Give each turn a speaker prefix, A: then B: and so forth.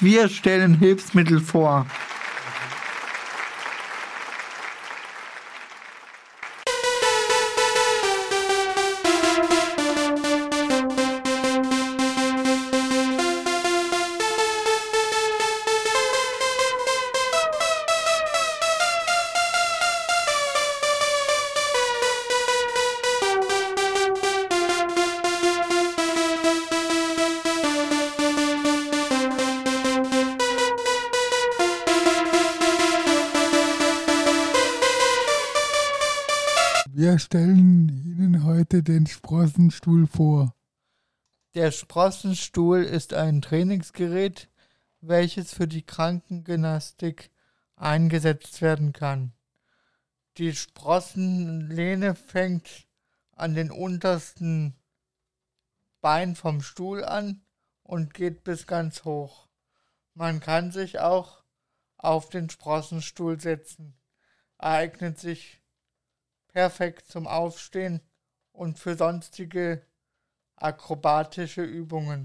A: Wir stellen Hilfsmittel vor.
B: Wir stellen Ihnen heute den Sprossenstuhl vor.
A: Der Sprossenstuhl ist ein Trainingsgerät, welches für die Krankengymnastik eingesetzt werden kann. Die Sprossenlehne fängt an den untersten Bein vom Stuhl an und geht bis ganz hoch. Man kann sich auch auf den Sprossenstuhl setzen. Eignet sich perfekt zum Aufstehen und für sonstige akrobatische Übungen.